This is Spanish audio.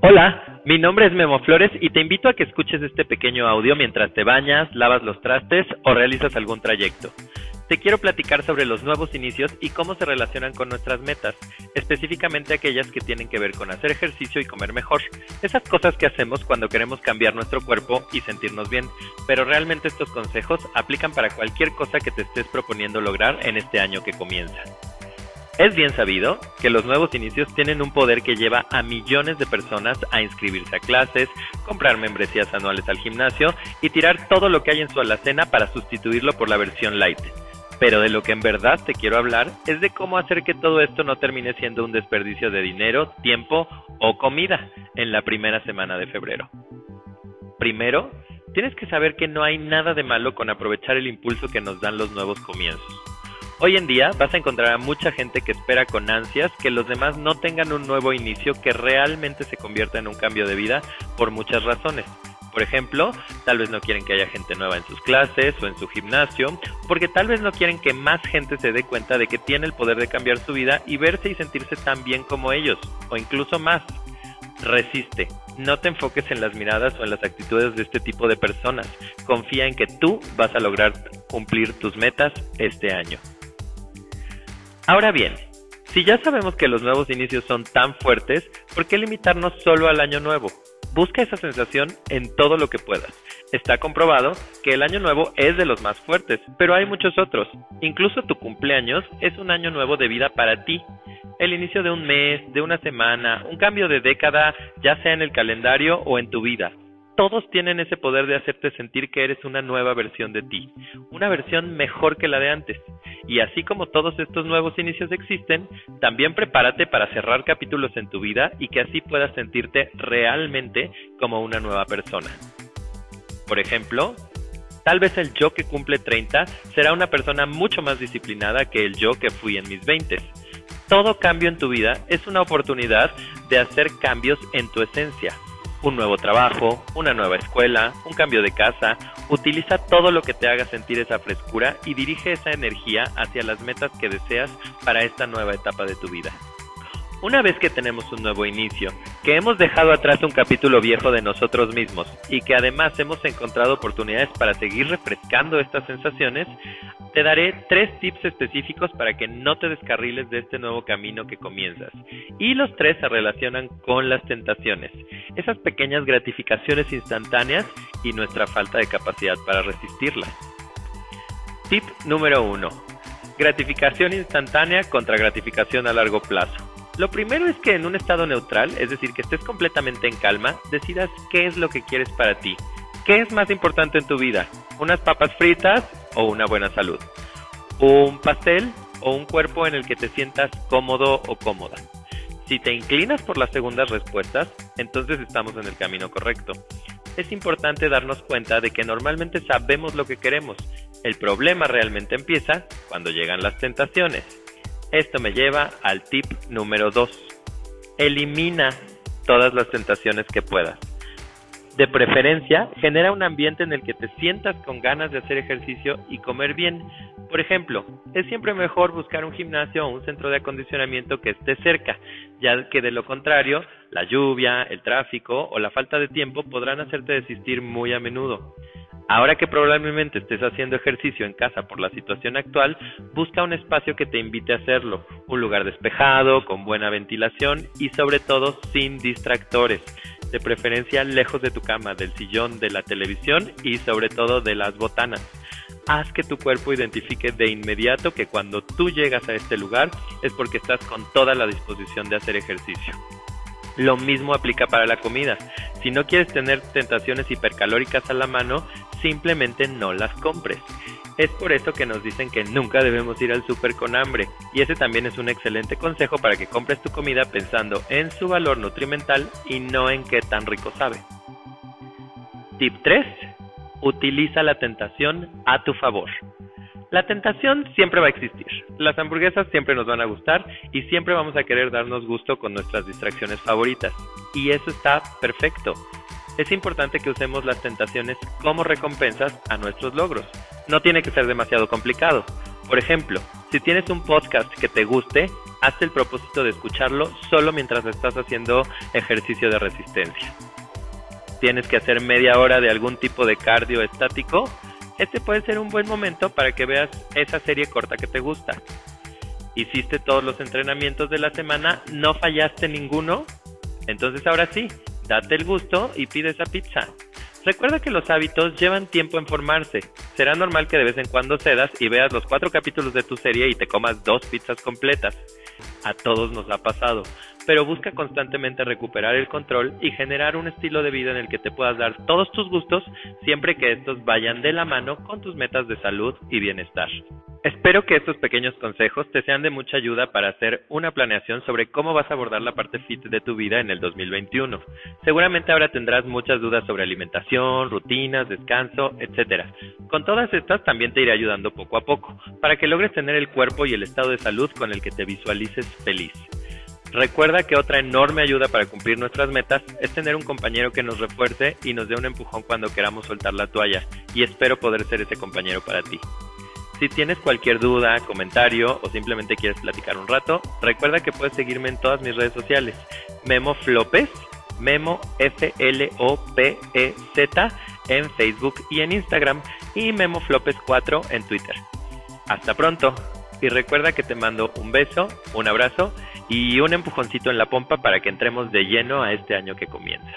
Hola, mi nombre es Memo Flores y te invito a que escuches este pequeño audio mientras te bañas, lavas los trastes o realizas algún trayecto. Te quiero platicar sobre los nuevos inicios y cómo se relacionan con nuestras metas, específicamente aquellas que tienen que ver con hacer ejercicio y comer mejor. Esas cosas que hacemos cuando queremos cambiar nuestro cuerpo y sentirnos bien, pero realmente estos consejos aplican para cualquier cosa que te estés proponiendo lograr en este año que comienza. Es bien sabido que los nuevos inicios tienen un poder que lleva a millones de personas a inscribirse a clases, comprar membresías anuales al gimnasio y tirar todo lo que hay en su alacena para sustituirlo por la versión light. Pero de lo que en verdad te quiero hablar es de cómo hacer que todo esto no termine siendo un desperdicio de dinero, tiempo o comida en la primera semana de febrero. Primero, tienes que saber que no hay nada de malo con aprovechar el impulso que nos dan los nuevos comienzos. Hoy en día vas a encontrar a mucha gente que espera con ansias que los demás no tengan un nuevo inicio que realmente se convierta en un cambio de vida por muchas razones. Por ejemplo, tal vez no quieren que haya gente nueva en sus clases o en su gimnasio, porque tal vez no quieren que más gente se dé cuenta de que tiene el poder de cambiar su vida y verse y sentirse tan bien como ellos, o incluso más. Resiste, no te enfoques en las miradas o en las actitudes de este tipo de personas, confía en que tú vas a lograr cumplir tus metas este año. Ahora bien, si ya sabemos que los nuevos inicios son tan fuertes, ¿por qué limitarnos solo al año nuevo? Busca esa sensación en todo lo que puedas. Está comprobado que el año nuevo es de los más fuertes, pero hay muchos otros. Incluso tu cumpleaños es un año nuevo de vida para ti. El inicio de un mes, de una semana, un cambio de década, ya sea en el calendario o en tu vida todos tienen ese poder de hacerte sentir que eres una nueva versión de ti, una versión mejor que la de antes. Y así como todos estos nuevos inicios existen, también prepárate para cerrar capítulos en tu vida y que así puedas sentirte realmente como una nueva persona. Por ejemplo, tal vez el yo que cumple 30 será una persona mucho más disciplinada que el yo que fui en mis 20. Todo cambio en tu vida es una oportunidad de hacer cambios en tu esencia, un nuevo trabajo, una nueva escuela, un cambio de casa. Utiliza todo lo que te haga sentir esa frescura y dirige esa energía hacia las metas que deseas para esta nueva etapa de tu vida. Una vez que tenemos un nuevo inicio, que hemos dejado atrás un capítulo viejo de nosotros mismos y que además hemos encontrado oportunidades para seguir refrescando estas sensaciones, te daré tres tips específicos para que no te descarriles de este nuevo camino que comienzas. Y los tres se relacionan con las tentaciones, esas pequeñas gratificaciones instantáneas y nuestra falta de capacidad para resistirlas. Tip número 1. Gratificación instantánea contra gratificación a largo plazo. Lo primero es que en un estado neutral, es decir, que estés completamente en calma, decidas qué es lo que quieres para ti. ¿Qué es más importante en tu vida? ¿Unas papas fritas o una buena salud? ¿Un pastel o un cuerpo en el que te sientas cómodo o cómoda? Si te inclinas por las segundas respuestas, entonces estamos en el camino correcto. Es importante darnos cuenta de que normalmente sabemos lo que queremos. El problema realmente empieza cuando llegan las tentaciones. Esto me lleva al tip número 2. Elimina todas las tentaciones que puedas. De preferencia, genera un ambiente en el que te sientas con ganas de hacer ejercicio y comer bien. Por ejemplo, es siempre mejor buscar un gimnasio o un centro de acondicionamiento que esté cerca, ya que de lo contrario, la lluvia, el tráfico o la falta de tiempo podrán hacerte desistir muy a menudo. Ahora que probablemente estés haciendo ejercicio en casa por la situación actual, busca un espacio que te invite a hacerlo, un lugar despejado, con buena ventilación y sobre todo sin distractores, de preferencia lejos de tu cama, del sillón, de la televisión y sobre todo de las botanas. Haz que tu cuerpo identifique de inmediato que cuando tú llegas a este lugar es porque estás con toda la disposición de hacer ejercicio. Lo mismo aplica para la comida. Si no quieres tener tentaciones hipercalóricas a la mano, simplemente no las compres. Es por eso que nos dicen que nunca debemos ir al súper con hambre, y ese también es un excelente consejo para que compres tu comida pensando en su valor nutrimental y no en qué tan rico sabe. Tip 3. Utiliza la tentación a tu favor. La tentación siempre va a existir. Las hamburguesas siempre nos van a gustar y siempre vamos a querer darnos gusto con nuestras distracciones favoritas. Y eso está perfecto es importante que usemos las tentaciones como recompensas a nuestros logros. No tiene que ser demasiado complicado. Por ejemplo, Si tienes un podcast que te guste, hazte el propósito de escucharlo solo mientras estás haciendo ejercicio de resistencia. Tienes que hacer media hora de algún tipo de cardio estático. Este puede ser un buen momento para que veas esa serie corta que te gusta. Hiciste todos los entrenamientos de la semana, no fallaste ninguno. Entonces ahora sí, date el gusto y pide esa pizza. Recuerda que los hábitos llevan tiempo en formarse. Será normal que de vez en cuando cedas y veas los cuatro capítulos de tu serie y te comas dos pizzas completas. A todos nos ha pasado, pero busca constantemente recuperar el control y generar un estilo de vida en el que te puedas dar todos tus gustos siempre que estos vayan de la mano con tus metas de salud y bienestar. Espero que estos pequeños consejos te sean de mucha ayuda para hacer una planeación sobre cómo vas a abordar la parte fit de tu vida en el 2021. Seguramente ahora tendrás muchas dudas sobre alimentación, rutinas, descanso, etc. Con todas estas también te iré ayudando poco a poco, para que logres tener el cuerpo y el estado de salud con el que te visualices feliz. Recuerda que otra enorme ayuda para cumplir nuestras metas es tener un compañero que nos refuerce y nos dé un empujón cuando queramos soltar la toalla, y espero poder ser ese compañero para ti. Si tienes cualquier duda, comentario o simplemente quieres platicar un rato, recuerda que puedes seguirme en todas mis redes sociales. Memo Flopes, Memo F L O P E Z en Facebook y en Instagram y Memo Flopes 4 en Twitter. Hasta pronto y recuerda que te mando un beso, un abrazo y un empujoncito en la pompa para que entremos de lleno a este año que comienza.